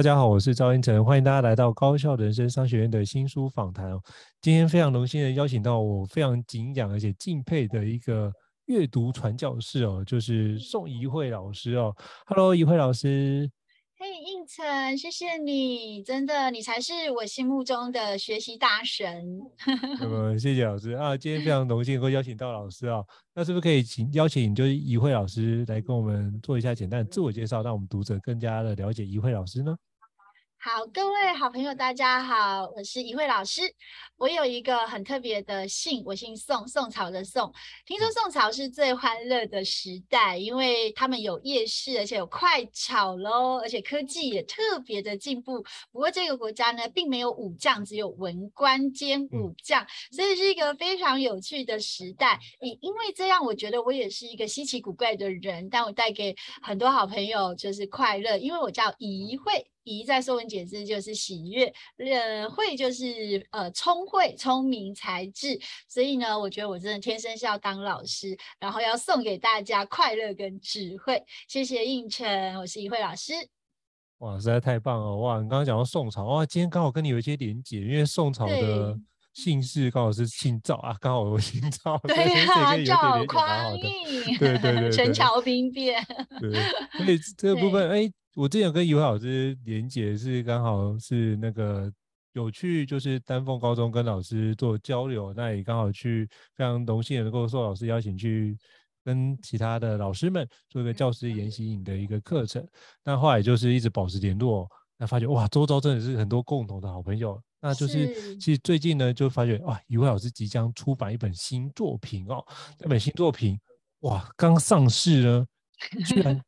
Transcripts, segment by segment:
大家好，我是赵英成，欢迎大家来到高校人生商学院的新书访谈。今天非常荣幸的邀请到我非常敬仰而且敬佩的一个阅读传教士哦，就是宋怡慧老师哦。Hello，怡慧老师。嘿，应成，谢谢你，真的，你才是我心目中的学习大神。那么，谢谢老师啊，今天非常荣幸能够邀请到老师啊，那是不是可以请邀请就是怡慧老师来跟我们做一下简单的自我介绍，让我们读者更加的了解怡慧老师呢？好，各位好朋友，大家好，我是怡慧老师。我有一个很特别的姓，我姓宋，宋朝的宋。听说宋朝是最欢乐的时代，因为他们有夜市，而且有快炒喽，而且科技也特别的进步。不过这个国家呢，并没有武将，只有文官兼武将，所以是一个非常有趣的时代。也因为这样，我觉得我也是一个稀奇古怪的人，但我带给很多好朋友就是快乐，因为我叫怡慧。怡在说文解字就是喜悦，呃，慧就是呃聪慧、聪明才智，所以呢，我觉得我真的天生是要当老师，然后要送给大家快乐跟智慧。谢谢胤丞，我是怡慧老师。哇，实在太棒了！哇，你刚刚讲到宋朝，哇，今天刚好跟你有一些连结，因为宋朝的姓氏刚好是姓赵啊，刚好我姓赵，对啊，赵匡胤，对对对，对，陈桥兵变，对，所以这个 部分，哎。我之前跟怡慧老师连结是刚好是那个有去就是丹凤高中跟老师做交流，那也刚好去非常荣幸能够受老师邀请去跟其他的老师们做一个教师研习营的一个课程。那后来就是一直保持联络，那发觉哇，周遭真的是很多共同的好朋友。那就是其实最近呢就发觉哇，怡慧老师即将出版一本新作品哦，那本新作品哇刚上市呢，居然。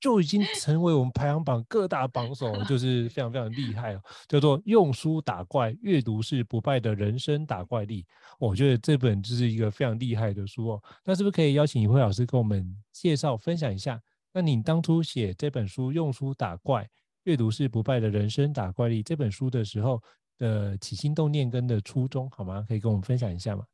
就已经成为我们排行榜各大榜首，就 是非常非常厉害哦，叫做“用书打怪，阅读是不败的人生打怪力”。我觉得这本就是一个非常厉害的书哦。那是不是可以邀请一辉老师跟我们介绍分享一下？那你当初写这本书“用书打怪，阅读是不败的人生打怪力”这本书的时候的起心动念跟的初衷，好吗？可以跟我们分享一下吗？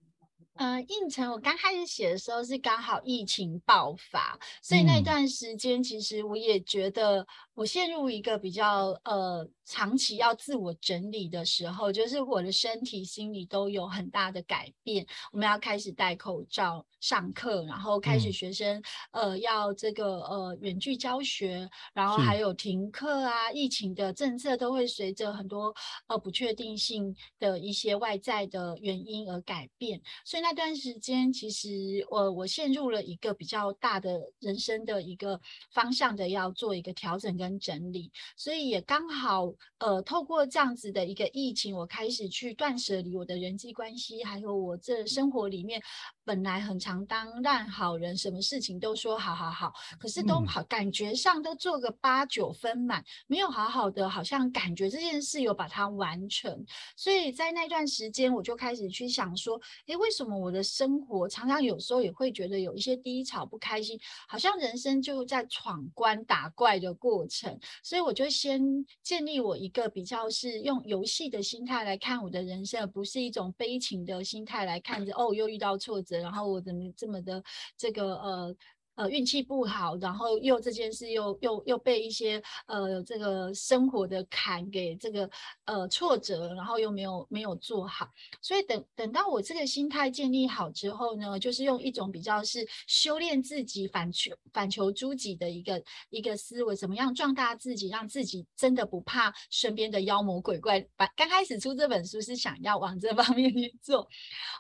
呃，应城，我刚开始写的时候是刚好疫情爆发，所以那段时间其实我也觉得我陷入一个比较呃。长期要自我整理的时候，就是我的身体、心理都有很大的改变。我们要开始戴口罩上课，然后开始学生、嗯、呃要这个呃远距教学，然后还有停课啊，疫情的政策都会随着很多呃不确定性的一些外在的原因而改变。所以那段时间，其实我我陷入了一个比较大的人生的一个方向的要做一个调整跟整理，所以也刚好。呃，透过这样子的一个疫情，我开始去断舍离我的人际关系，还有我这生活里面本来很常当烂好人，什么事情都说好好好，可是都好感觉上都做个八九分满，没有好好的，好像感觉这件事有把它完成。所以在那段时间，我就开始去想说，诶，为什么我的生活常常有时候也会觉得有一些低潮、不开心，好像人生就在闯关打怪的过程。所以我就先建立我一个比较是用游戏的心态来看我的人生，而不是一种悲情的心态来看着。哦，又遇到挫折，然后我怎么这么的这个呃呃运气不好，然后又这件事又又又被一些呃这个生活的坎给这个呃挫折，然后又没有没有做好，所以等等到我这个心态建立好之后呢，就是用一种比较是修炼自己反求反求诸己的一个一个思维，怎么样壮大自己，让自己真的不怕身边的妖魔鬼怪。把刚开始出这本书是想要往这方面去做，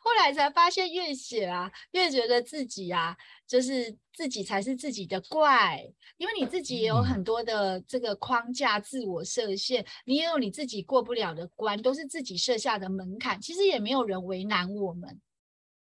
后来才发现越写啊越觉得自己啊就是自己才是自己的怪，因为你自己也有很多的这个框架自我设限，你也有你自己过不了的关，都是自己设下的门槛，其实也没有人为难我们。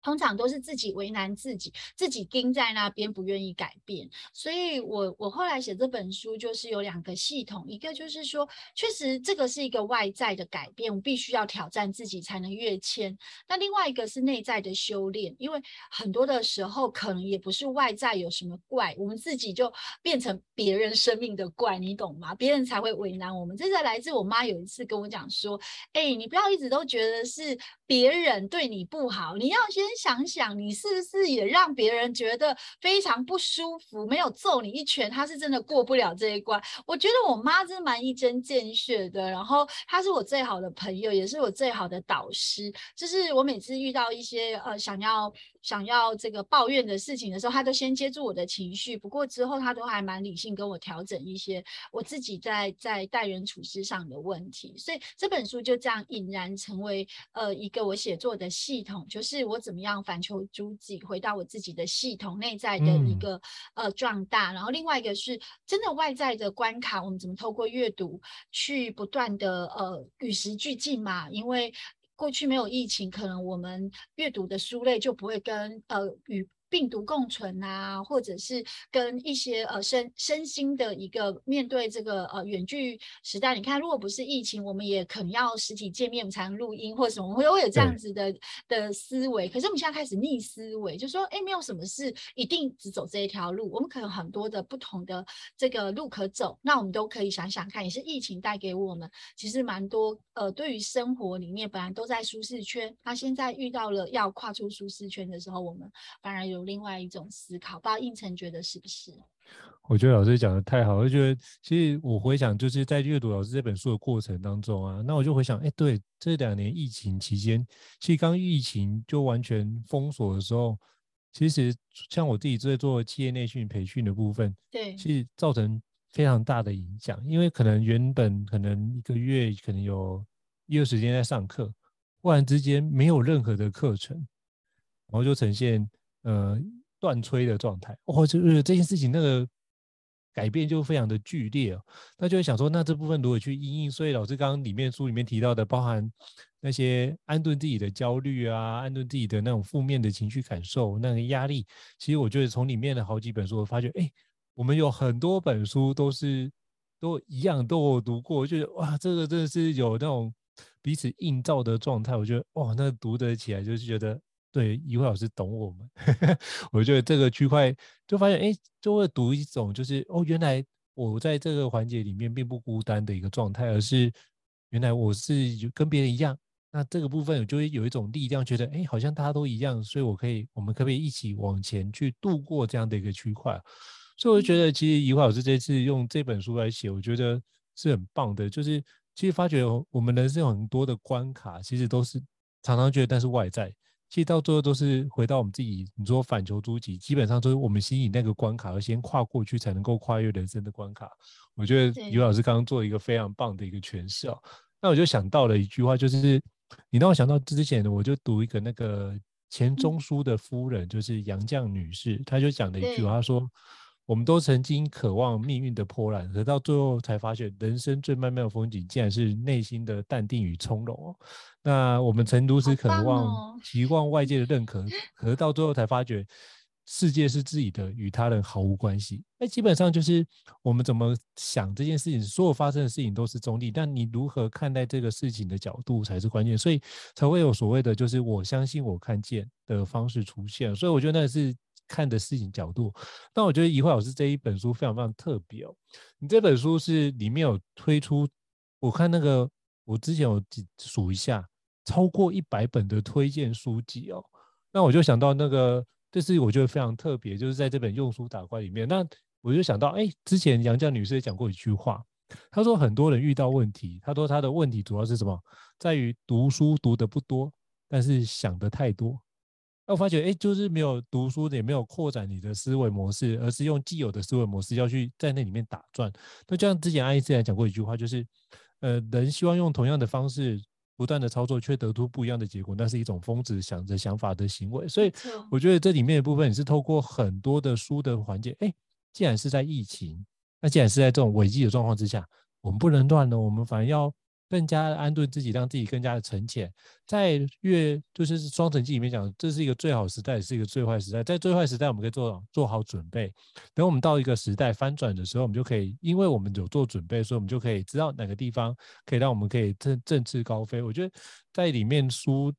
通常都是自己为难自己，自己盯在那边不愿意改变。所以我我后来写这本书就是有两个系统，一个就是说，确实这个是一个外在的改变，我必须要挑战自己才能跃迁。那另外一个是内在的修炼，因为很多的时候可能也不是外在有什么怪，我们自己就变成别人生命的怪，你懂吗？别人才会为难我们。这是来自我妈有一次跟我讲说：“哎，你不要一直都觉得是别人对你不好，你要先。”先想想你是不是也让别人觉得非常不舒服？没有揍你一拳，他是真的过不了这一关。我觉得我妈真的蛮一针见血的，然后她是我最好的朋友，也是我最好的导师。就是我每次遇到一些呃想要。想要这个抱怨的事情的时候，他都先接住我的情绪。不过之后他都还蛮理性，跟我调整一些我自己在在待人处事上的问题。所以这本书就这样引燃成为呃一个我写作的系统，就是我怎么样反求诸己，回到我自己的系统内在的一个、嗯、呃壮大。然后另外一个是真的外在的关卡，我们怎么透过阅读去不断的呃与时俱进嘛？因为过去没有疫情，可能我们阅读的书类就不会跟呃与。病毒共存啊，或者是跟一些呃身身心的一个面对这个呃远距时代，你看，如果不是疫情，我们也可能要实体见面我们才能录音或者什么，会会有这样子的的思维。可是我们现在开始逆思维，就说哎，没有什么事一定只走这一条路，我们可能很多的不同的这个路可走，那我们都可以想想看，也是疫情带给我们其实蛮多呃，对于生活里面本来都在舒适圈，那现在遇到了要跨出舒适圈的时候，我们反而有。有另外一种思考，不知道应成觉得是不是？我觉得老师讲的太好，我觉得其实我回想，就是在阅读老师这本书的过程当中啊，那我就回想，哎，对，这两年疫情期间，其实刚疫情就完全封锁的时候，其实像我自己在做企业内训培训的部分，对，其实造成非常大的影响，因为可能原本可能一个月可能有一个时间在上课，忽然之间没有任何的课程，然后就呈现。呃，断炊的状态，哦，就是这件事情那个改变就非常的剧烈哦。那就会想说，那这部分如何去因应？所以老师刚刚里面书里面提到的，包含那些安顿自己的焦虑啊，安顿自己的那种负面的情绪感受，那个压力，其实我觉得从里面的好几本书，我发觉，哎，我们有很多本书都是都一样都有读过，就是哇，这个真的是有那种彼此映照的状态。我觉得哇，那读得起来就是觉得。对，一慧老师懂我们，我觉得这个区块就发现，哎，就会读一种就是哦，原来我在这个环节里面并不孤单的一个状态，而是原来我是跟别人一样。那这个部分我就会有一种力量，觉得哎，好像大家都一样，所以我可以，我们可不可以一起往前去度过这样的一个区块？所以我就觉得，其实怡慧老师这次用这本书来写，我觉得是很棒的。就是其实发觉我们人生有很多的关卡，其实都是常常觉得，但是外在。其实到最后都是回到我们自己。你说反求诸己，基本上都是我们心里那个关卡要先跨过去，才能够跨越人生的关卡。我觉得尤老师刚刚做一个非常棒的一个诠释哦。那我就想到了一句话，就是你让我想到之前呢，我就读一个那个钱钟书的夫人，就是杨绛女士，她就讲了一句话，她说。我们都曾经渴望命运的波澜，可到最后才发现，人生最曼妙的风景，竟然是内心的淡定与从容哦。那我们曾如此渴望、期望外界的认可，可是到最后才发觉，世界是自己的，与他人毫无关系。那基本上就是我们怎么想这件事情，所有发生的事情都是中立，但你如何看待这个事情的角度才是关键，所以才会有所谓的，就是我相信我看见的方式出现。所以我觉得那是。看的事情角度，但我觉得怡慧老师这一本书非常非常特别哦。你这本书是里面有推出，我看那个我之前有数一下，超过一百本的推荐书籍哦。那我就想到那个这是我觉得非常特别，就是在这本用书打怪里面，那我就想到，哎，之前杨绛女士也讲过一句话，她说很多人遇到问题，她说她的问题主要是什么，在于读书读得不多，但是想得太多。那我发觉，哎，就是没有读书，也没有扩展你的思维模式，而是用既有的思维模式要去在那里面打转。那就像之前爱因斯坦讲过一句话，就是，呃，人希望用同样的方式。不断的操作却得出不一样的结果，那是一种疯子想着想法的行为。所以我觉得这里面的部分也是透过很多的书的环节。哎，既然是在疫情，那既然是在这种危机的状况之下，我们不能乱了，我们反而要。更加安顿自己，让自己更加的沉潜。在越就是《双城记》里面讲，这是一个最好时代，也是一个最坏时代。在最坏时代，我们可以做做好准备。等我们到一个时代翻转的时候，我们就可以，因为我们有做准备，所以我们就可以知道哪个地方可以让我们可以振振翅高飞。我觉得在里面书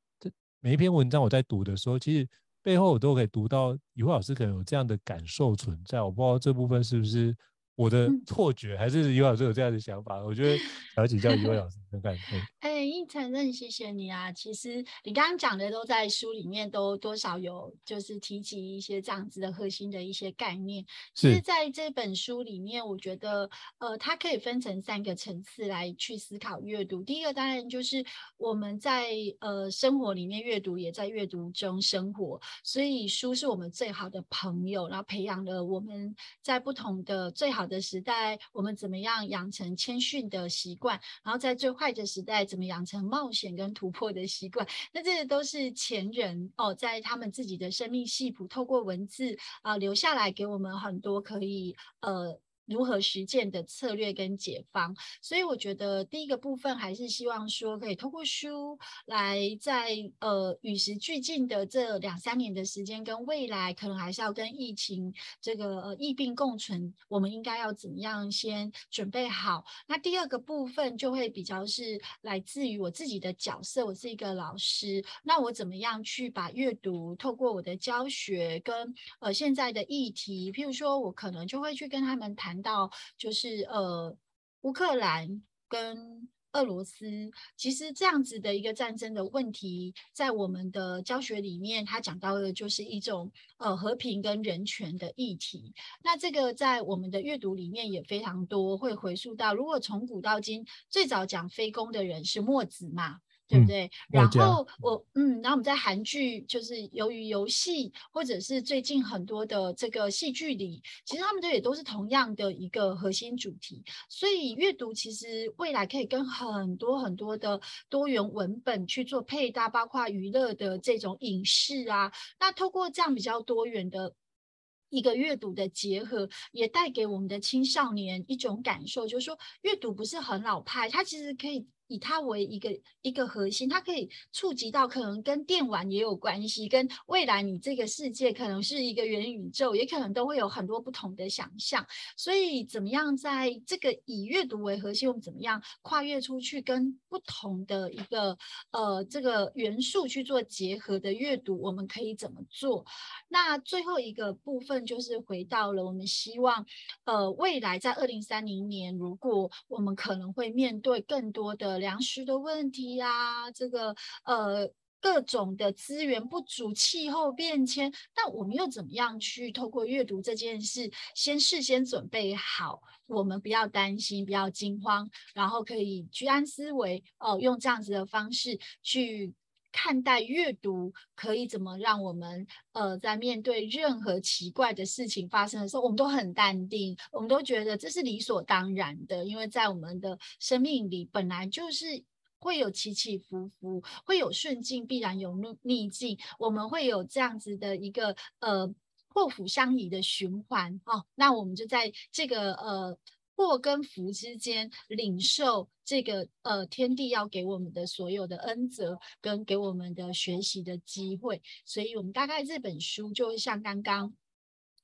每一篇文章我在读的时候，其实背后我都可以读到以慧老师可能有这样的感受存在。我不知道这部分是不是。我的错觉，还是以慧老师有这样的想法？我觉得想要请教以慧老师的感受。哎，应承任，谢谢你啊！其实你刚刚讲的都在书里面都多少有，就是提及一些这样子的核心的一些概念。其实在这本书里面，我觉得呃，它可以分成三个层次来去思考阅读。第一个当然就是我们在呃生活里面阅读，也在阅读中生活，所以书是我们最好的朋友，然后培养了我们在不同的最好的。时代，我们怎么样养成谦逊的习惯？然后在最坏的时代，怎么养成冒险跟突破的习惯？那这些都是前人哦，在他们自己的生命系谱，透过文字啊、留下来，给我们很多可以呃。如何实践的策略跟解方，所以我觉得第一个部分还是希望说，可以通过书来在呃与时俱进的这两三年的时间，跟未来可能还是要跟疫情这个呃疫病共存，我们应该要怎么样先准备好。那第二个部分就会比较是来自于我自己的角色，我是一个老师，那我怎么样去把阅读透过我的教学跟呃现在的议题，譬如说我可能就会去跟他们谈。到就是呃，乌克兰跟俄罗斯，其实这样子的一个战争的问题，在我们的教学里面，他讲到的就是一种呃和平跟人权的议题。那这个在我们的阅读里面也非常多，会回溯到，如果从古到今，最早讲非攻的人是墨子嘛。对不对？嗯、然后我嗯，然后我们在韩剧，就是由于游戏，或者是最近很多的这个戏剧里，其实他们都也都是同样的一个核心主题。所以阅读其实未来可以跟很多很多的多元文本去做配搭，包括娱乐的这种影视啊。那透过这样比较多元的一个阅读的结合，也带给我们的青少年一种感受，就是说阅读不是很老派，它其实可以。以它为一个一个核心，它可以触及到可能跟电玩也有关系，跟未来你这个世界可能是一个元宇宙，也可能都会有很多不同的想象。所以，怎么样在这个以阅读为核心，我们怎么样跨越出去，跟不同的一个呃这个元素去做结合的阅读，我们可以怎么做？那最后一个部分就是回到了我们希望呃未来在二零三零年，如果我们可能会面对更多的。粮食的问题啊，这个呃各种的资源不足、气候变迁，那我们又怎么样去透过阅读这件事，先事先准备好，我们不要担心，不要惊慌，然后可以居安思危哦、呃，用这样子的方式去看待阅读，可以怎么让我们呃在面对任何奇怪的事情发生的时候，我们都很淡定，我们都觉得这是理所当然的，因为在我们的生命里本来就是会有起起伏伏，会有顺境，必然有逆逆境，我们会有这样子的一个呃祸福相依的循环哦。那我们就在这个呃。祸跟福之间，领受这个呃天地要给我们的所有的恩泽，跟给我们的学习的机会。所以，我们大概这本书就像刚刚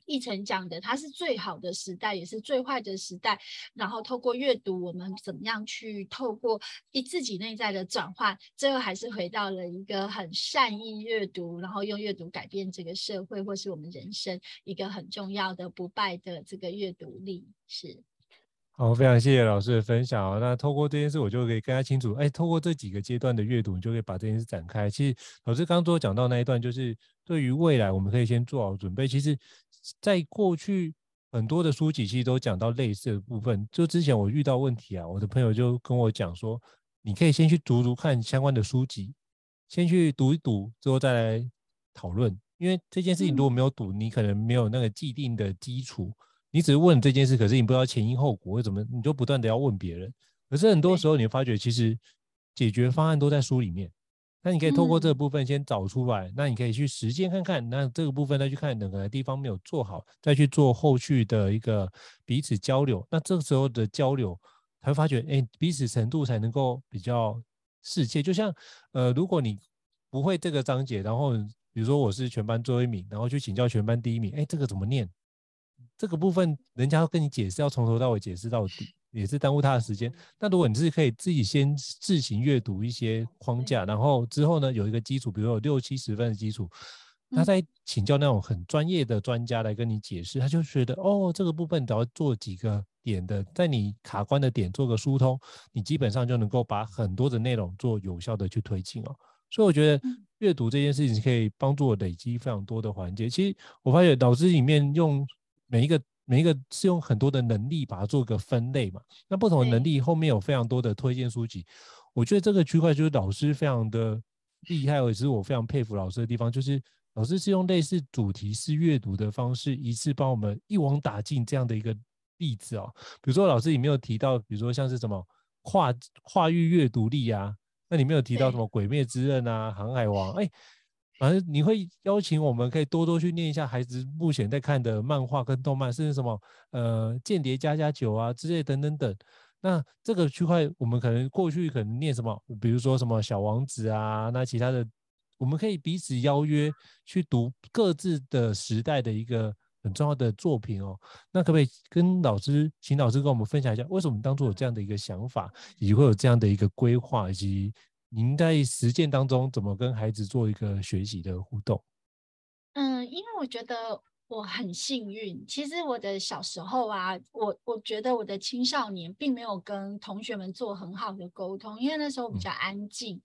奕承讲的，它是最好的时代，也是最坏的时代。然后，透过阅读，我们怎么样去透过一自己内在的转换，最后还是回到了一个很善意阅读，然后用阅读改变这个社会，或是我们人生一个很重要的不败的这个阅读力是。好，非常谢谢老师的分享啊。那透过这件事，我就可以更加清楚，哎，透过这几个阶段的阅读，你就可以把这件事展开。其实老师刚刚都讲到那一段，就是对于未来，我们可以先做好准备。其实，在过去很多的书籍其实都讲到类似的部分。就之前我遇到问题啊，我的朋友就跟我讲说，你可以先去读读看相关的书籍，先去读一读，之后再来讨论。因为这件事情如果没有读，你可能没有那个既定的基础。你只是问这件事，可是你不知道前因后果，为什么你就不断的要问别人？可是很多时候你发觉，其实解决方案都在书里面。那你可以透过这个部分先找出来，那你可以去实践看看。那这个部分再去看哪个地方没有做好，再去做后续的一个彼此交流。那这个时候的交流，才会发觉，哎，彼此程度才能够比较适切。就像，呃，如果你不会这个章节，然后比如说我是全班最后一名，然后去请教全班第一名，哎，这个怎么念？这个部分，人家要跟你解释，要从头到尾解释到底，也是耽误他的时间。那如果你是可以自己先自行阅读一些框架，然后之后呢，有一个基础，比如有六七十分的基础，他再请教那种很专业的专家来跟你解释，他就觉得哦，这个部分只要做几个点的，在你卡关的点做个疏通，你基本上就能够把很多的内容做有效的去推进哦。所以我觉得阅读这件事情可以帮助我累积非常多的环节。其实我发现脑子里面用。每一个每一个是用很多的能力把它做个分类嘛，那不同的能力后面有非常多的推荐书籍，我觉得这个区块就是老师非常的厉害，也是我非常佩服老师的地方，就是老师是用类似主题式阅读的方式，一次帮我们一网打尽这样的一个例子哦。比如说老师里面有提到，比如说像是什么跨跨域阅读力啊，那里面有提到什么鬼灭之刃啊、航海王，哎。反正你会邀请我们，可以多多去念一下孩子目前在看的漫画跟动漫，甚至什么呃间谍家家酒啊之类等等等。那这个区块我们可能过去可能念什么，比如说什么小王子啊，那其他的我们可以彼此邀约去读各自的时代的一个很重要的作品哦。那可不可以跟老师，请老师跟我们分享一下，为什么当初有这样的一个想法，以及会有这样的一个规划，以及您在实践当中怎么跟孩子做一个学习的互动？嗯，因为我觉得我很幸运。其实我的小时候啊，我我觉得我的青少年并没有跟同学们做很好的沟通，因为那时候比较安静。嗯、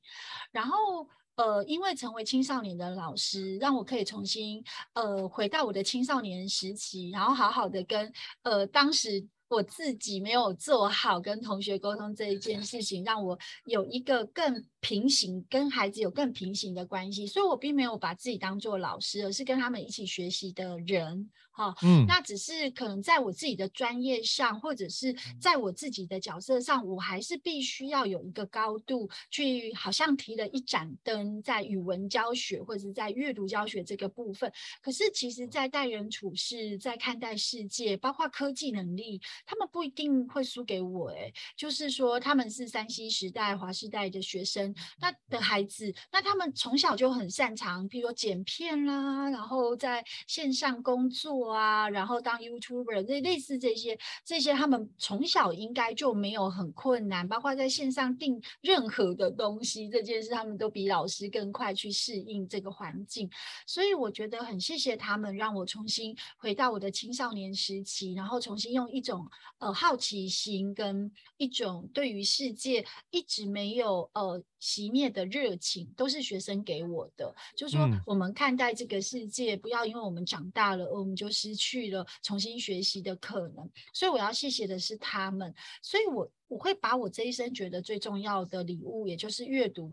然后呃，因为成为青少年的老师，让我可以重新呃回到我的青少年时期，然后好好的跟呃当时。我自己没有做好跟同学沟通这一件事情，让我有一个更平行，跟孩子有更平行的关系，所以我并没有把自己当做老师，而是跟他们一起学习的人。哈，嗯，那只是可能在我自己的专业上，或者是在我自己的角色上，我还是必须要有一个高度去，好像提了一盏灯在语文教学或者是在阅读教学这个部分。可是其实，在待人处事，在看待世界，包括科技能力，他们不一定会输给我。诶，就是说他们是山西时代、华师代的学生，那的孩子，那他们从小就很擅长，比如说剪片啦，然后在线上工作。啊，然后当 YouTuber，类类似这些，这些他们从小应该就没有很困难，包括在线上订任何的东西这件事，他们都比老师更快去适应这个环境。所以我觉得很谢谢他们，让我重新回到我的青少年时期，然后重新用一种呃好奇心跟一种对于世界一直没有呃。熄灭的热情都是学生给我的，就是说我们看待这个世界，不要因为我们长大了，我们就失去了重新学习的可能。所以我要谢谢的是他们，所以我我会把我这一生觉得最重要的礼物，也就是阅读，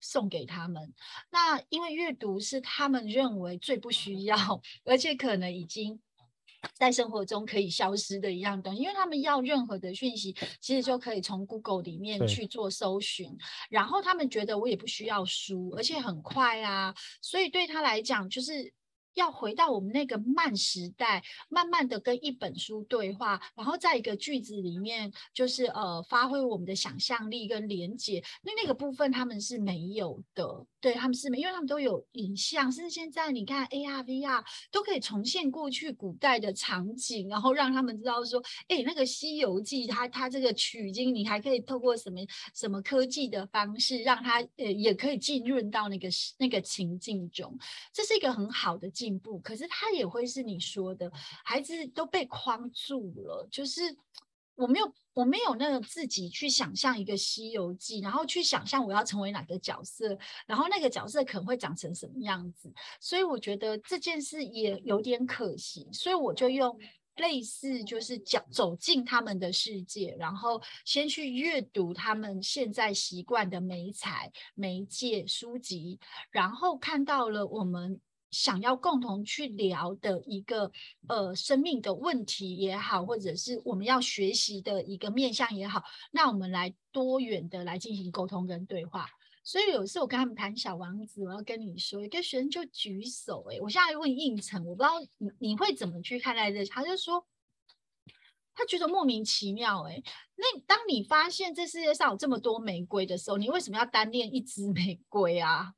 送给他们。那因为阅读是他们认为最不需要，而且可能已经。在生活中可以消失的一样东西，因为他们要任何的讯息，其实就可以从 Google 里面去做搜寻，然后他们觉得我也不需要书，而且很快啊，所以对他来讲就是。要回到我们那个慢时代，慢慢的跟一本书对话，然后在一个句子里面，就是呃发挥我们的想象力跟连接。那那个部分他们是没有的，对，他们是没，因为他们都有影像，甚至现在你看 AR、VR 都可以重现过去古代的场景，然后让他们知道说，哎，那个《西游记》它它这个取经，你还可以透过什么什么科技的方式，让它呃也可以浸润到那个那个情境中，这是一个很好的。进步，可是它也会是你说的，孩子都被框住了。就是我没有，我没有那个自己去想象一个《西游记》，然后去想象我要成为哪个角色，然后那个角色可能会长成什么样子。所以我觉得这件事也有点可惜，所以我就用类似就是讲走进他们的世界，然后先去阅读他们现在习惯的媒材、媒介书籍，然后看到了我们。想要共同去聊的一个呃生命的问题也好，或者是我们要学习的一个面向也好，那我们来多元的来进行沟通跟对话。所以有一次我跟他们谈小王子，我要跟你说，一个学生就举手，欸，诶，我现在问应承，我不知道你你会怎么去看待这，他就说他觉得莫名其妙，欸，那当你发现这世界上有这么多玫瑰的时候，你为什么要单恋一支玫瑰啊？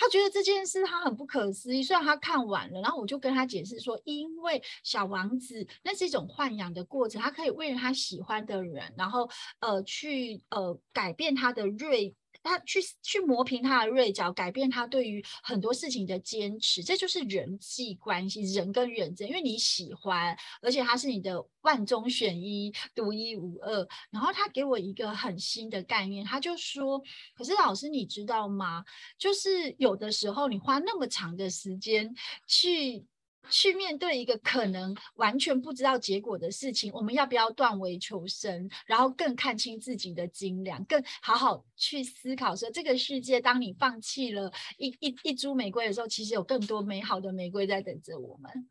他觉得这件事他很不可思议，虽然他看完了，然后我就跟他解释说，因为小王子那是一种豢养的过程，他可以为了他喜欢的人，然后呃去呃改变他的锐。他去去磨平他的锐角，改变他对于很多事情的坚持，这就是人际关系，人跟人之间，因为你喜欢，而且他是你的万中选一，独一无二。然后他给我一个很新的概念，他就说：“可是老师，你知道吗？就是有的时候你花那么长的时间去。”去面对一个可能完全不知道结果的事情，我们要不要断尾求生，然后更看清自己的斤两，更好好去思考说，这个世界，当你放弃了一一一株玫瑰的时候，其实有更多美好的玫瑰在等着我们。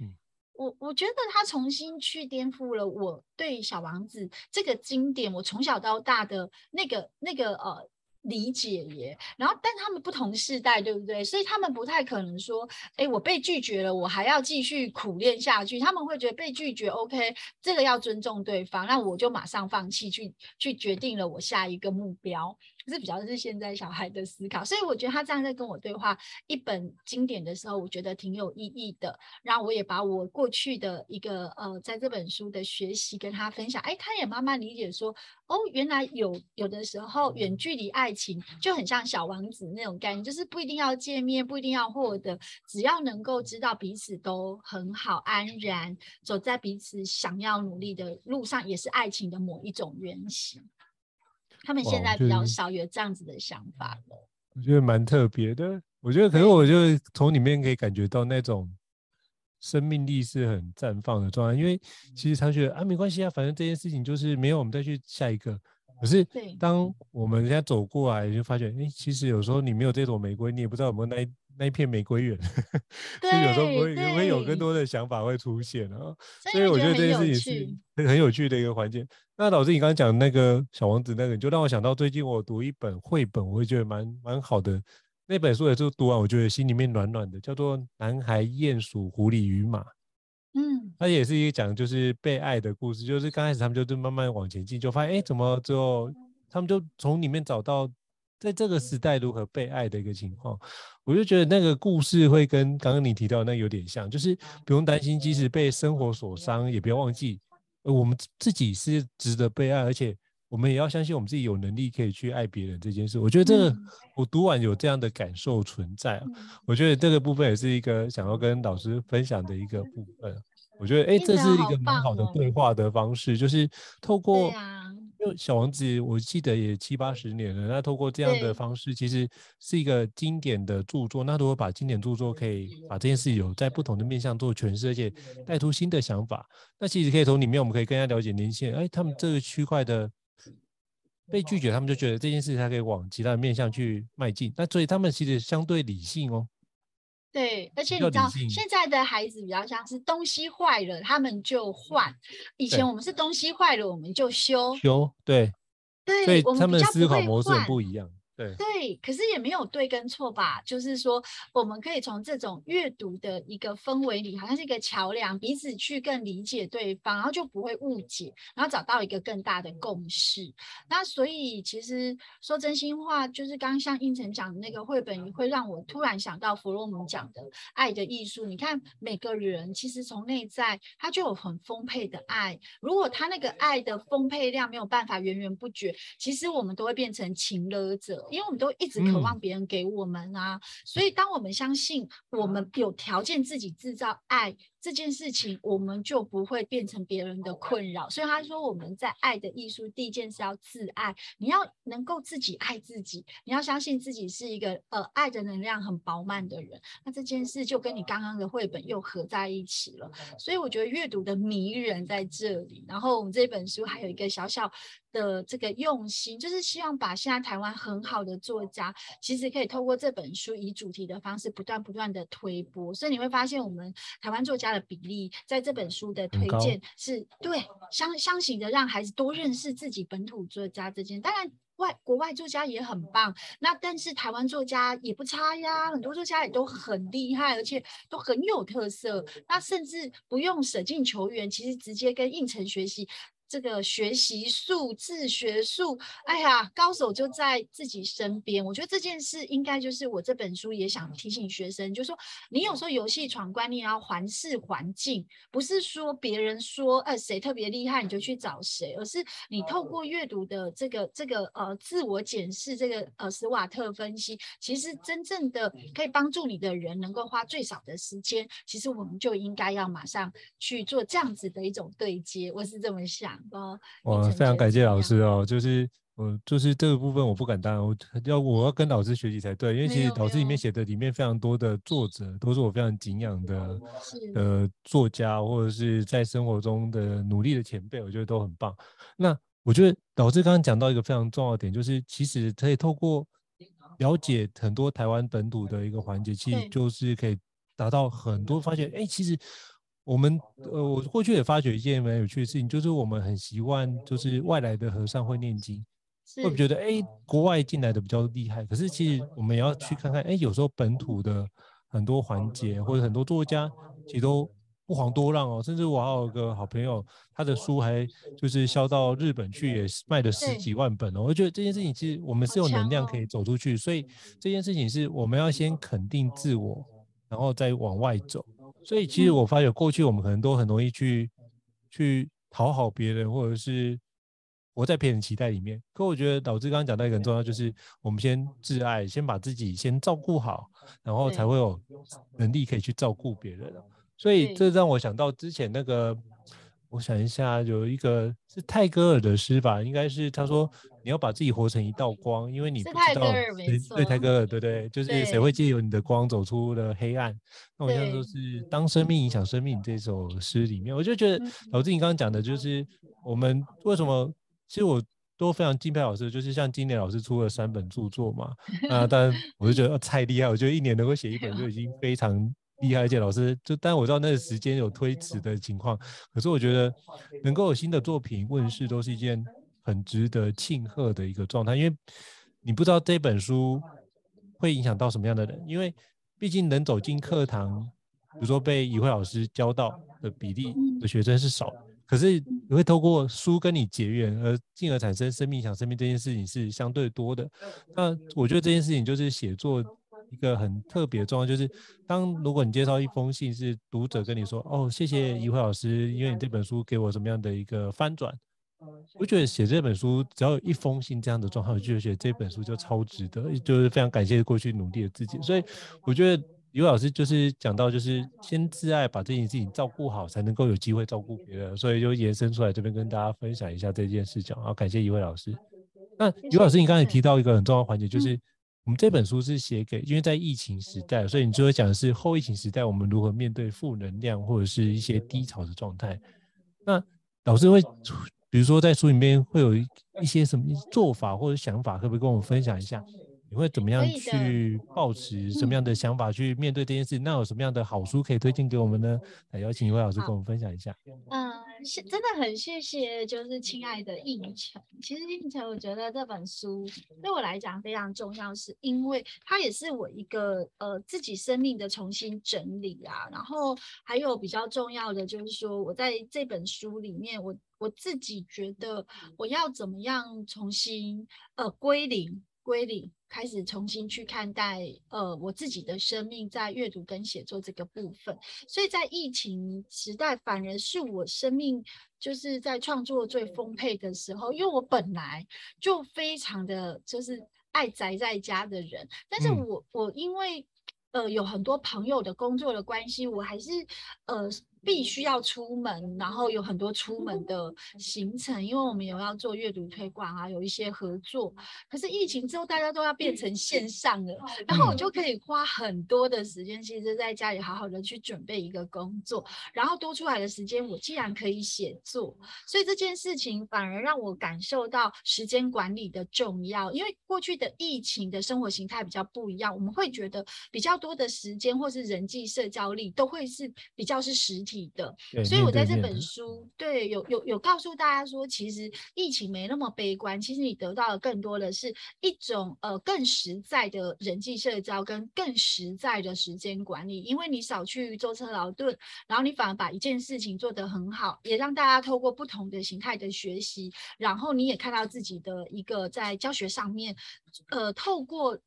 嗯，我我觉得他重新去颠覆了我对小王子这个经典，我从小到大的那个那个呃。理解耶，然后但他们不同世代，对不对？所以他们不太可能说，哎，我被拒绝了，我还要继续苦练下去。他们会觉得被拒绝，OK，这个要尊重对方，那我就马上放弃，去去决定了我下一个目标。是比较是现在小孩的思考，所以我觉得他这样在跟我对话一本经典的时候，我觉得挺有意义的。然后我也把我过去的一个呃，在这本书的学习跟他分享，哎，他也慢慢理解说，哦，原来有有的时候远距离爱情就很像小王子那种概念，就是不一定要见面，不一定要获得，只要能够知道彼此都很好，安然走在彼此想要努力的路上，也是爱情的某一种原型。他们现在比较少有这样子的想法了，我觉得蛮特别的。我觉得可能我就从里面可以感觉到那种生命力是很绽放的状态。因为其实他觉得啊，没关系啊，反正这件事情就是没有，我们再去下一个。可是当我们现在走过来，就发现，哎，其实有时候你没有这朵玫瑰，你也不知道有没有那一那一片玫瑰园。所以有时候会会有更多的想法会出现啊。所以我觉得这件事情是很有趣的一个环节。那老师，你刚刚讲那个小王子那个，就让我想到最近我读一本绘本，我会觉得蛮蛮好的。那本书也是读完，我觉得心里面暖暖的，叫做《男孩、鼹鼠、狐狸与马》。嗯，它也是一个讲就是被爱的故事，就是刚开始他们就是慢慢往前进，就发现哎、怎么最后他们就从里面找到在这个时代如何被爱的一个情况。我就觉得那个故事会跟刚刚你提到那有点像，就是不用担心，即使被生活所伤，也不要忘记。我们自己是值得被爱，而且我们也要相信我们自己有能力可以去爱别人这件事。我觉得这个我读完有这样的感受存在啊。我觉得这个部分也是一个想要跟老师分享的一个部分。我觉得哎，这是一个蛮好的对话的方式，就是透过。因为小王子，我记得也七八十年了。那透过这样的方式，其实是一个经典的著作。那如果把经典著作可以把这件事有在不同的面向做诠释，而且带出新的想法，那其实可以从里面我们可以更加了解年轻人。哎，他们这个区块的被拒绝，他们就觉得这件事他可以往其他的面向去迈进。那所以他们其实相对理性哦。对，而且你知道现在的孩子比较像是东西坏了，他们就换。以前我们是东西坏了，我们就修。修，对。对，所以他们的思考模式很不一样。对对，可是也没有对跟错吧？就是说，我们可以从这种阅读的一个氛围里，好像是一个桥梁，彼此去更理解对方，然后就不会误解，然后找到一个更大的共识。那所以，其实说真心话，就是刚刚像应成讲的那个绘本，会让我突然想到弗洛姆讲的爱的艺术。你看，每个人其实从内在他就有很丰沛的爱，如果他那个爱的丰沛量没有办法源源不绝，其实我们都会变成情勒者。因为我们都一直渴望别人给我们啊，嗯、所以当我们相信我们有条件自己制造爱这件事情，我们就不会变成别人的困扰。所以他说，我们在爱的艺术，第一件事要自爱，你要能够自己爱自己，你要相信自己是一个呃爱的能量很饱满的人。那这件事就跟你刚刚的绘本又合在一起了。所以我觉得阅读的迷人在这里。然后我们这本书还有一个小小的这个用心，就是希望把现在台湾很好的作家，其实可以透过这本书以主题的方式不断不断的推波。所以你会发现，我们台湾作家的比例在这本书的推荐是对相相形的，让孩子多认识自己本土作家这件。当然，外国外作家也很棒，那但是台湾作家也不差呀，很多作家也都很厉害，而且都很有特色。那甚至不用舍近求远，其实直接跟应城学习。这个学习术、自学术，哎呀，高手就在自己身边。我觉得这件事应该就是我这本书也想提醒学生，就是说你有时候游戏闯关，你也要环视环境，不是说别人说呃谁特别厉害你就去找谁，而是你透过阅读的这个这个呃自我检视，这个呃斯瓦特分析，其实真正的可以帮助你的人能够花最少的时间，其实我们就应该要马上去做这样子的一种对接，我是这么想。我非常感谢老师哦，就是我就是这个部分我不敢当，我要我要跟老师学习才对，因为其实老师里面写的里面非常多的作者都是我非常敬仰的呃作家，或者是在生活中的努力的前辈，我觉得都很棒。那我觉得老师刚刚讲到一个非常重要的点，就是其实可以透过了解很多台湾本土的一个环节，其实就是可以达到很多发现，哎，其实。我们呃，我过去也发觉一件蛮有趣的事情，就是我们很习惯，就是外来的和尚会念经，会觉得哎，国外进来的比较厉害。可是其实我们也要去看看，哎，有时候本土的很多环节或者很多作家，其实都不遑多让哦。甚至我还有个好朋友，他的书还就是销到日本去，也卖了十几万本哦。我觉得这件事情其实我们是有能量可以走出去，所以这件事情是我们要先肯定自我，然后再往外走。所以其实我发现过去我们可能都很容易去去讨好别人，或者是活在别人期待里面。可我觉得老师刚刚讲到一个很重要，就是我们先自爱，先把自己先照顾好，然后才会有能力可以去照顾别人。所以这让我想到之前那个。我想一下，有一个是泰戈尔的诗吧，应该是他说你要把自己活成一道光，因为你不知道谁对泰戈尔对对，就是谁会借由你的光走出了黑暗。那我想说是当生命影响生命这首诗里面，我就觉得老师你刚刚讲的就是我们为什么，其实我都非常敬佩老师，就是像今年老师出了三本著作嘛，啊，但我就觉得太厉害，我觉得一年能够写一本就已经非常。厉害，而且老师就，但我知道那个时间有推迟的情况，可是我觉得能够有新的作品问世，都是一件很值得庆贺的一个状态，因为你不知道这本书会影响到什么样的人，因为毕竟能走进课堂，比如说被怡慧老师教到的比例的学生是少，可是你会透过书跟你结缘，而进而产生生命影响生命这件事情是相对多的。那我觉得这件事情就是写作。一个很特别的状况就是，当如果你介绍一封信，是读者跟你说：“哦，谢谢怡慧老师，因为你这本书给我什么样的一个翻转。”我觉得写这本书只要有一封信这样的状况，我就觉得这本书就超值得，就是非常感谢过去努力的自己。所以我觉得刘老师就是讲到，就是先自爱，把这件事情照顾好，才能够有机会照顾别人。所以就延伸出来这边跟大家分享一下这件事情。好，感谢一位老师。那刘老师，你刚才提到一个很重要的环节，就是。我们这本书是写给，因为在疫情时代，所以你就会讲的是后疫情时代，我们如何面对负能量或者是一些低潮的状态。那老师会，比如说在书里面会有一些什么做法或者想法，可不可以跟我们分享一下？你会怎么样去抱持什么样的想法去面对这件事？那有什么样的好书可以推荐给我们呢？来邀请一位老师跟我们分享一下。嗯。是真的很谢谢，就是亲爱的胤丞。其实胤丞，我觉得这本书对我来讲非常重要，是因为它也是我一个呃自己生命的重新整理啊。然后还有比较重要的就是说，我在这本书里面，我我自己觉得我要怎么样重新呃归零。归零，开始重新去看待呃我自己的生命，在阅读跟写作这个部分，所以在疫情时代，反而是我生命就是在创作最丰沛的时候，因为我本来就非常的就是爱宅在家的人，但是我我因为呃有很多朋友的工作的关系，我还是呃必须要出门，然后有很多出门的行程，因为我们有要做阅读推广啊，有一些合作。可是疫情之后，大家都要变成线上了，然后我就可以花很多的时间，其实在家里好好的去准备一个工作，然后多出来的时间，我既然可以写作，所以这件事情反而让我感受到时间管理的重要。因为过去的疫情的生活形态比较不一样，我们会觉得比较多的时间或是人际社交力都会是比较是实体的。所以我在这本书对有有有告诉大家说，其实疫情没那么悲观，其实你得到的更多的是一种呃更实在的人际社交跟更实在的时间管理，因为你少去舟车劳顿，然后你反而把一件事情做得很好，也让大家透过不同的形态的学习，然后你也看到自己的一个在教学上面，呃，透过。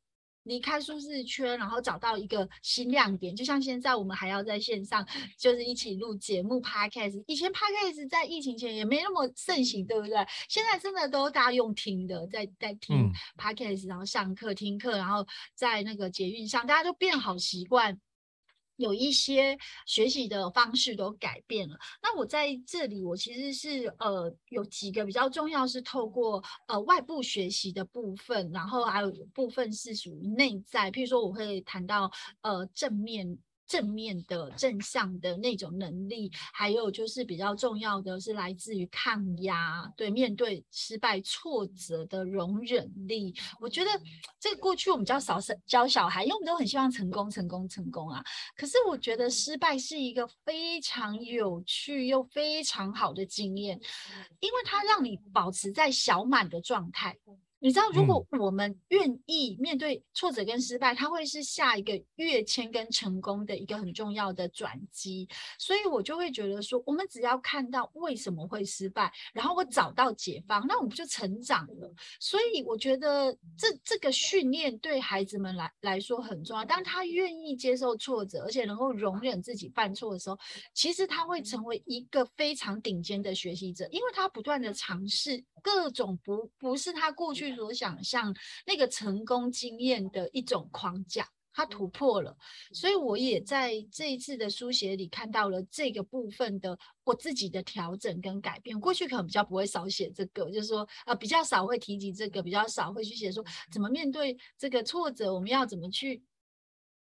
离开舒适圈，然后找到一个新亮点，就像现在我们还要在线上，就是一起录节目 Podcast。以前 Podcast 在疫情前也没那么盛行，对不对？现在真的都大家用听的，在在听 Podcast，然后上课听课，然后在那个捷运上，大家都变好习惯。有一些学习的方式都改变了。那我在这里，我其实是呃有几个比较重要，是透过呃外部学习的部分，然后还有部分是属于内在。譬如说，我会谈到呃正面。正面的正向的那种能力，还有就是比较重要的是来自于抗压，对，面对失败挫折的容忍力。我觉得这个过去我们较少教小孩，因为我们都很希望成功、成功、成功啊。可是我觉得失败是一个非常有趣又非常好的经验，因为它让你保持在小满的状态。你知道，如果我们愿意面对挫折跟失败，它会是下一个跃迁跟成功的一个很重要的转机。所以我就会觉得说，我们只要看到为什么会失败，然后我找到解方，那我们就成长了。所以我觉得这这个训练对孩子们来来说很重要。当他愿意接受挫折，而且能够容忍自己犯错的时候，其实他会成为一个非常顶尖的学习者，因为他不断的尝试。各种不不是他过去所想象那个成功经验的一种框架，它突破了，所以我也在这一次的书写里看到了这个部分的我自己的调整跟改变。过去可能比较不会少写这个，就是说呃比较少会提及这个，比较少会去写说怎么面对这个挫折，我们要怎么去。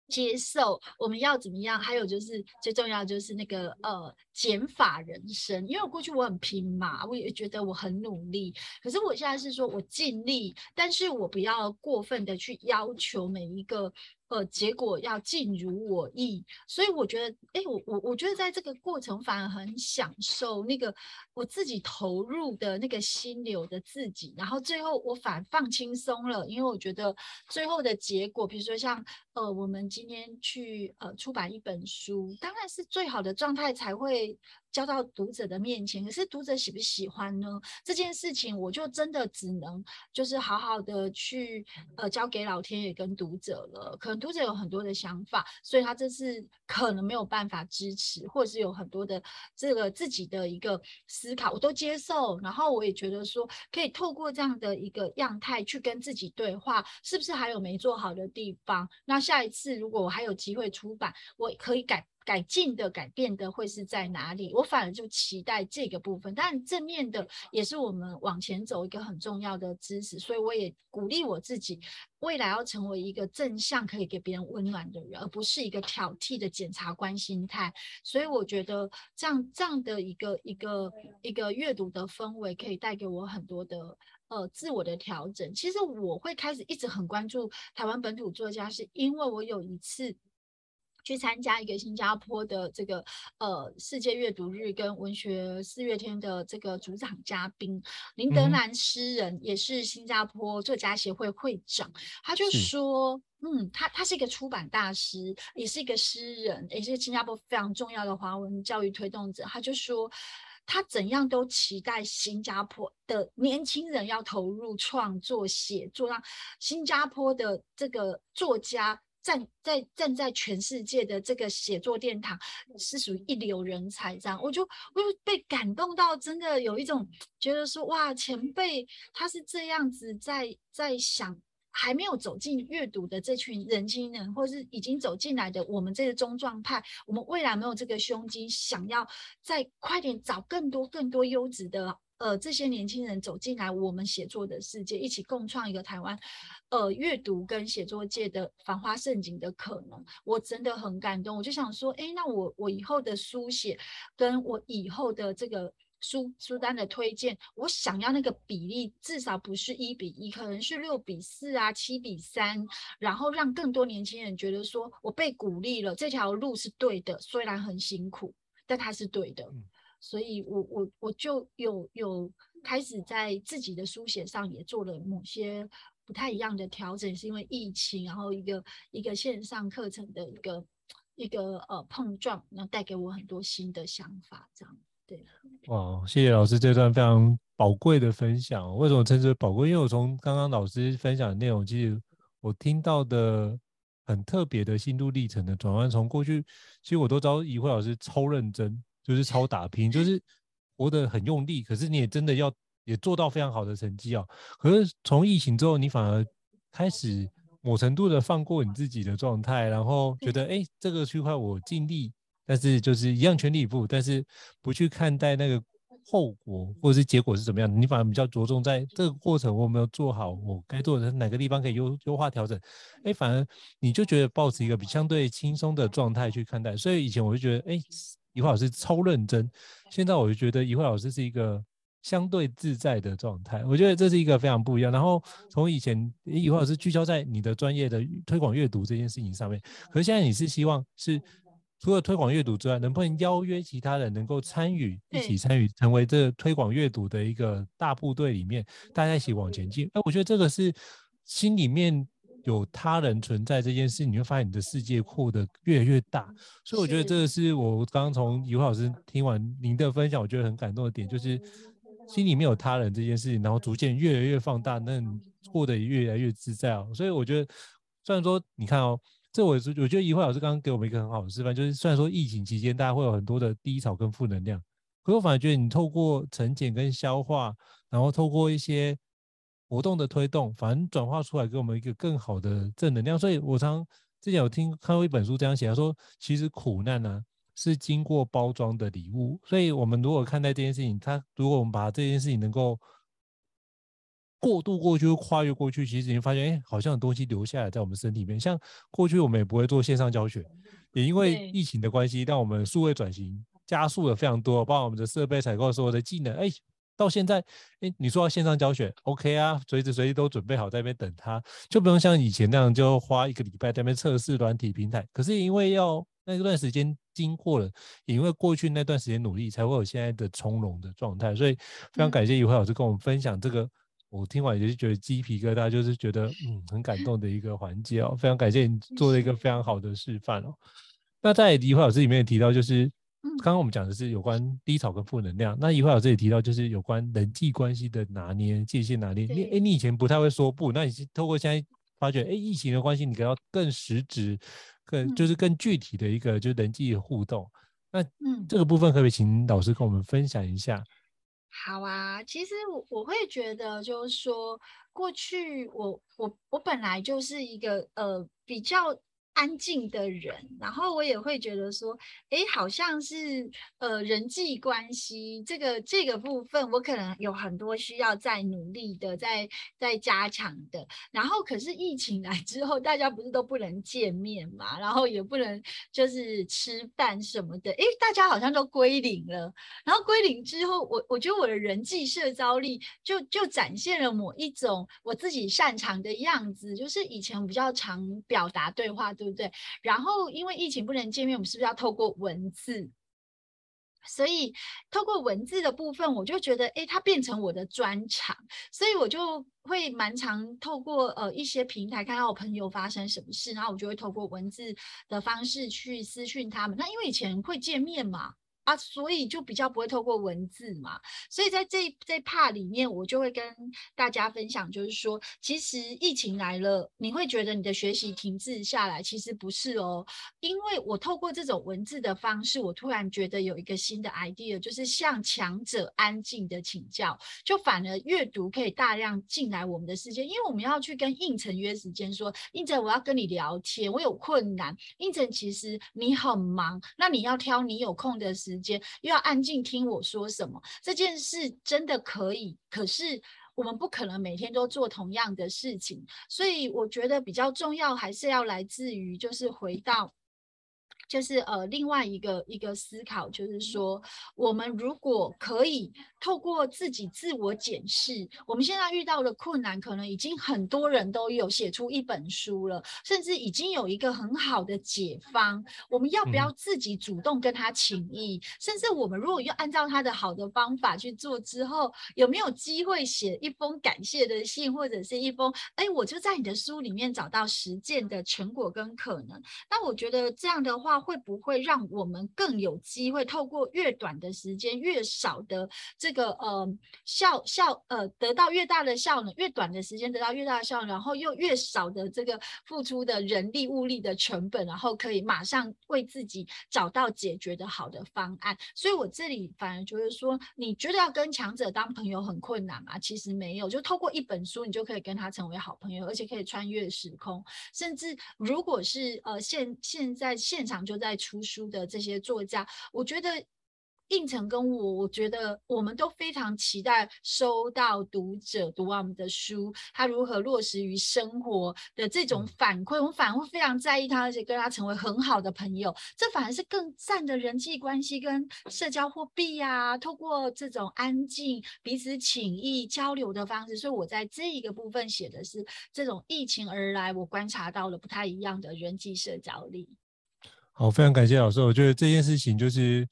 接受我们要怎么样？还有就是最重要就是那个呃减法人生，因为我过去我很拼嘛，我也觉得我很努力，可是我现在是说我尽力，但是我不要过分的去要求每一个。呃，结果要尽如我意，所以我觉得，哎，我我我觉得在这个过程反而很享受那个我自己投入的那个心流的自己，然后最后我反放轻松了，因为我觉得最后的结果，比如说像呃，我们今天去呃出版一本书，当然是最好的状态才会。say 交到读者的面前，可是读者喜不喜欢呢？这件事情我就真的只能就是好好的去呃交给老天爷跟读者了。可能读者有很多的想法，所以他这次可能没有办法支持，或者是有很多的这个自己的一个思考，我都接受。然后我也觉得说，可以透过这样的一个样态去跟自己对话，是不是还有没做好的地方？那下一次如果我还有机会出版，我可以改。改进的、改变的会是在哪里？我反而就期待这个部分。但正面的也是我们往前走一个很重要的支持，所以我也鼓励我自己，未来要成为一个正向、可以给别人温暖的人，而不是一个挑剔的检察官心态。所以我觉得这样这样的一个一个一个阅读的氛围，可以带给我很多的呃自我的调整。其实我会开始一直很关注台湾本土作家，是因为我有一次。去参加一个新加坡的这个呃世界阅读日，跟文学四月天的这个主场嘉宾林德兰诗人，也是新加坡作家协会会长，他就说，嗯，他他是一个出版大师，也是一个诗人，也是新加坡非常重要的华文教育推动者。他就说，他怎样都期待新加坡的年轻人要投入创作写作，让新加坡的这个作家。站在站在全世界的这个写作殿堂，是属于一流人才这样，我就我就被感动到，真的有一种觉得说哇，前辈他是这样子在在想还没有走进阅读的这群年轻人，或是已经走进来的我们这个中壮派，我们未来没有这个胸襟，想要再快点找更多更多优质的呃这些年轻人走进来，我们写作的世界，一起共创一个台湾呃阅读跟写作界的繁花盛景的可能。我真的很感动，我就想说，哎，那我我以后的书写，跟我以后的这个。书书单的推荐，我想要那个比例至少不是一比一，可能是六比四啊，七比三，然后让更多年轻人觉得说我被鼓励了，这条路是对的，虽然很辛苦，但它是对的。所以我我我就有有开始在自己的书写上也做了某些不太一样的调整，是因为疫情，然后一个一个线上课程的一个一个呃碰撞，然后带给我很多新的想法，这样。对，哇，谢谢老师这段非常宝贵的分享。为什么称之为宝贵？因为我从刚刚老师分享的内容，其实我听到的很特别的心路历程的转换。从过去，其实我都知道怡慧老师超认真，就是超打拼，就是活得很用力。可是你也真的要也做到非常好的成绩啊。可是从疫情之后，你反而开始某程度的放过你自己的状态，然后觉得，哎，这个区块我尽力。但是就是一样全力以赴，但是不去看待那个后果或者是结果是怎么样，你反而比较着重在这个过程我有没有做好，我该做的哪个地方可以优优化调整，哎，反而你就觉得保持一个比相对轻松的状态去看待。所以以前我就觉得，哎，怡慧老师超认真，现在我就觉得怡慧老师是一个相对自在的状态。我觉得这是一个非常不一样。然后从以前怡慧老师聚焦在你的专业的推广阅读这件事情上面，可是现在你是希望是。除了推广阅读之外，能不能邀约其他人能够参与，一起参与，成为这推广阅读的一个大部队里面，大家一起往前进？哎，我觉得这个是心里面有他人存在这件事，你会发现你的世界扩得越来越大。所以我觉得这个是我刚刚从怡慧老师听完您的分享，我觉得很感动的点，就是心里面有他人这件事情，然后逐渐越来越放大，那你过得越来越自在哦。所以我觉得，虽然说你看哦。这我是我觉得怡慧老师刚刚给我们一个很好的示范，就是虽然说疫情期间大家会有很多的低潮跟负能量，可我反而觉得你透过沉淀跟消化，然后透过一些活动的推动，反而转化出来给我们一个更好的正能量。所以我常之前有听看过一本书这样写，他说其实苦难呢、啊、是经过包装的礼物。所以我们如果看待这件事情，它如果我们把这件事情能够过渡过去，跨越过去，其实你会发现，哎，好像有东西留下来在我们身体里面。像过去我们也不会做线上教学，也因为疫情的关系，让我们数位转型加速了非常多，包括我们的设备采购、所有的技能。哎，到现在，哎，你说要线上教学，OK 啊，随时随地都准备好在那边等他，就不用像以前那样就花一个礼拜在那边测试软体平台。可是因为要那段时间经过了，也因为过去那段时间努力，才会有现在的从容的状态。所以非常感谢怡慧老师跟我们分享这个。我听完也是觉得鸡皮疙瘩，就是觉得嗯很感动的一个环节哦，非常感谢你做了一个非常好的示范哦。那在怡慧老师里面也提到，就是刚刚我们讲的是有关低潮跟负能量，那一会儿老师也提到就是有关人际关系的拿捏界限拿捏。你哎，你以前不太会说不，那你是透过现在发觉哎疫情的关系，你给到更实质、更就是更具体的一个就是人际的互动。那嗯这个部分可不可以请老师跟我们分享一下？好啊，其实我我会觉得，就是说，过去我我我本来就是一个呃比较。安静的人，然后我也会觉得说，哎，好像是呃人际关系这个这个部分，我可能有很多需要再努力的，再再加强的。然后可是疫情来之后，大家不是都不能见面嘛，然后也不能就是吃饭什么的，哎，大家好像都归零了。然后归零之后，我我觉得我的人际社交力就就展现了某一种我自己擅长的样子，就是以前比较常表达对话，对。对不对？然后因为疫情不能见面，我们是不是要透过文字？所以透过文字的部分，我就觉得，哎，它变成我的专长，所以我就会蛮常透过呃一些平台看到我朋友发生什么事，然后我就会透过文字的方式去私讯他们。那因为以前会见面嘛。啊，所以就比较不会透过文字嘛。所以在这这 part 里面，我就会跟大家分享，就是说，其实疫情来了，你会觉得你的学习停滞下来，其实不是哦，因为我透过这种文字的方式，我突然觉得有一个新的 idea，就是向强者安静的请教，就反而阅读可以大量进来我们的世界，因为我们要去跟胤丞约时间，说胤丞，我要跟你聊天，我有困难。胤丞，其实你很忙，那你要挑你有空的时间，又要安静听我说什么。这件事真的可以，可是我们不可能每天都做同样的事情，所以我觉得比较重要还是要来自于，就是回到。就是呃，另外一个一个思考，就是说，我们如果可以透过自己自我检视，我们现在遇到的困难，可能已经很多人都有写出一本书了，甚至已经有一个很好的解方。我们要不要自己主动跟他请益？嗯、甚至我们如果要按照他的好的方法去做之后，有没有机会写一封感谢的信，或者是一封哎，我就在你的书里面找到实践的成果跟可能？那我觉得这样的话。会不会让我们更有机会透过越短的时间、越少的这个呃效效呃得到越大的效能？越短的时间得到越大的效能，然后又越少的这个付出的人力物力的成本，然后可以马上为自己找到解决的好的方案。所以我这里反而觉得说，你觉得要跟强者当朋友很困难吗？其实没有，就透过一本书，你就可以跟他成为好朋友，而且可以穿越时空。甚至如果是呃现现在现场。就在出书的这些作家，我觉得胤丞跟我，我觉得我们都非常期待收到读者读完我们的书，他如何落实于生活的这种反馈，我们反而会非常在意他，而且跟他成为很好的朋友，这反而是更赞的人际关系跟社交货币呀。透过这种安静彼此请益交流的方式，所以我在这一个部分写的是这种疫情而来，我观察到了不太一样的人际社交力。好，非常感谢老师。我觉得这件事情就是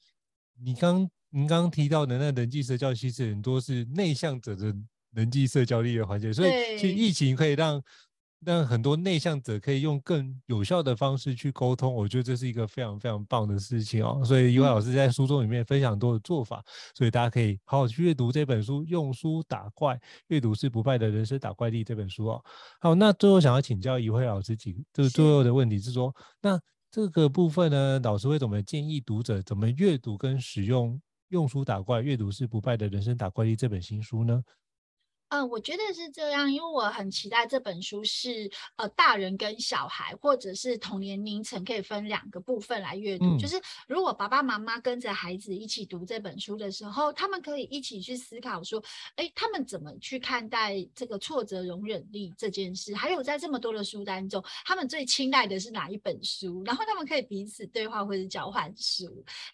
你刚您刚刚提到的那人际社交，其实很多是内向者的人际社交力的环节。所以，其实疫情可以让让很多内向者可以用更有效的方式去沟通。我觉得这是一个非常非常棒的事情哦。所以，宜怀老师在书中里面分享很多的做法，所以大家可以好好去阅读这本书《用书打怪》，阅读是不败的人生打怪力这本书哦。好，那最后想要请教宜怀老师几个，就是最后的问题是说，那。这个部分呢，老师会怎么建议读者怎么阅读跟使用《用书打怪》，阅读是不败的人生打怪力这本新书呢？嗯、呃，我觉得是这样，因为我很期待这本书是呃大人跟小孩，或者是同年龄层可以分两个部分来阅读。嗯、就是如果爸爸妈妈跟着孩子一起读这本书的时候，他们可以一起去思考说，哎，他们怎么去看待这个挫折容忍力这件事？还有在这么多的书单中，他们最青睐的是哪一本书？然后他们可以彼此对话或者交换书。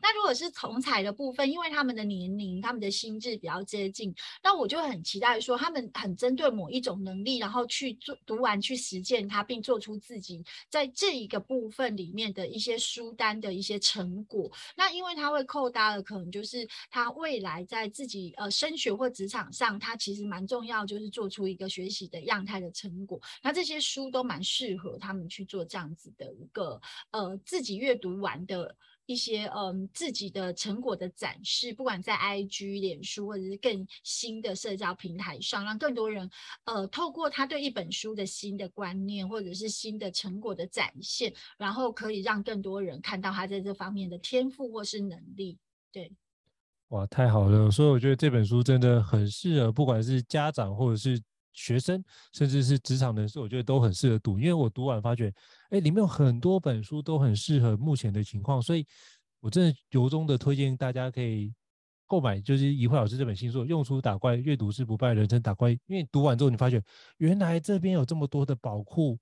那如果是同彩的部分，因为他们的年龄、他们的心智比较接近，那我就很期待说。他们很针对某一种能力，然后去做读完去实践它，并做出自己在这一个部分里面的一些书单的一些成果。那因为它会扣搭的，可能就是他未来在自己呃升学或职场上，他其实蛮重要，就是做出一个学习的样态的成果。那这些书都蛮适合他们去做这样子的一个呃自己阅读完的。一些嗯自己的成果的展示，不管在 IG、脸书或者是更新的社交平台上，让更多人呃透过他对一本书的新的观念或者是新的成果的展现，然后可以让更多人看到他在这方面的天赋或是能力。对，哇，太好了！所以我觉得这本书真的很适合，不管是家长或者是。学生甚至是职场人士，我觉得都很适合读，因为我读完发觉，哎，里面有很多本书都很适合目前的情况，所以我真的由衷的推荐大家可以购买，就是宜怀老师这本新书《用书打怪，阅读是不败人生打怪》，因为读完之后你发觉，原来这边有这么多的宝库，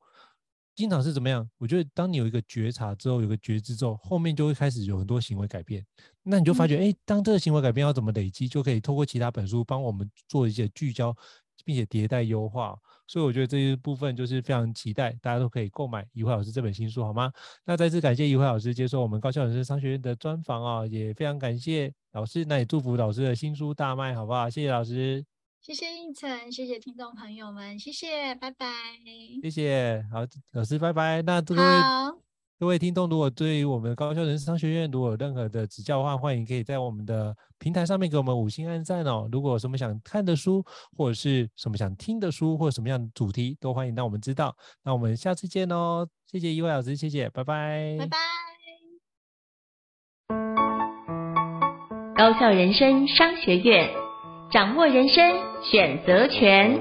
经常是怎么样？我觉得当你有一个觉察之后，有个觉知之后，后面就会开始有很多行为改变，那你就发觉，哎，当这个行为改变要怎么累积，就可以透过其他本书帮我们做一些聚焦。并且迭代优化，所以我觉得这一部分就是非常期待，大家都可以购买宜怀老师这本新书，好吗？那再次感谢宜怀老师接受我们高校人生商学院的专访啊，也非常感谢老师，那也祝福老师的新书大卖，好不好？谢谢老师，谢谢胤丞，谢谢听众朋友们，谢谢，拜拜，谢谢，好，老师拜拜，那各位。各位听众，如果对于我们高校人生商学院如果有任何的指教的话，欢迎可以在我们的平台上面给我们五星按赞哦。如果有什么想看的书，或者是什么想听的书，或者什么样的主题，都欢迎让我们知道。那我们下次见哦，谢谢一位老师，谢谢，拜拜，拜拜。高校人生商学院，掌握人生选择权。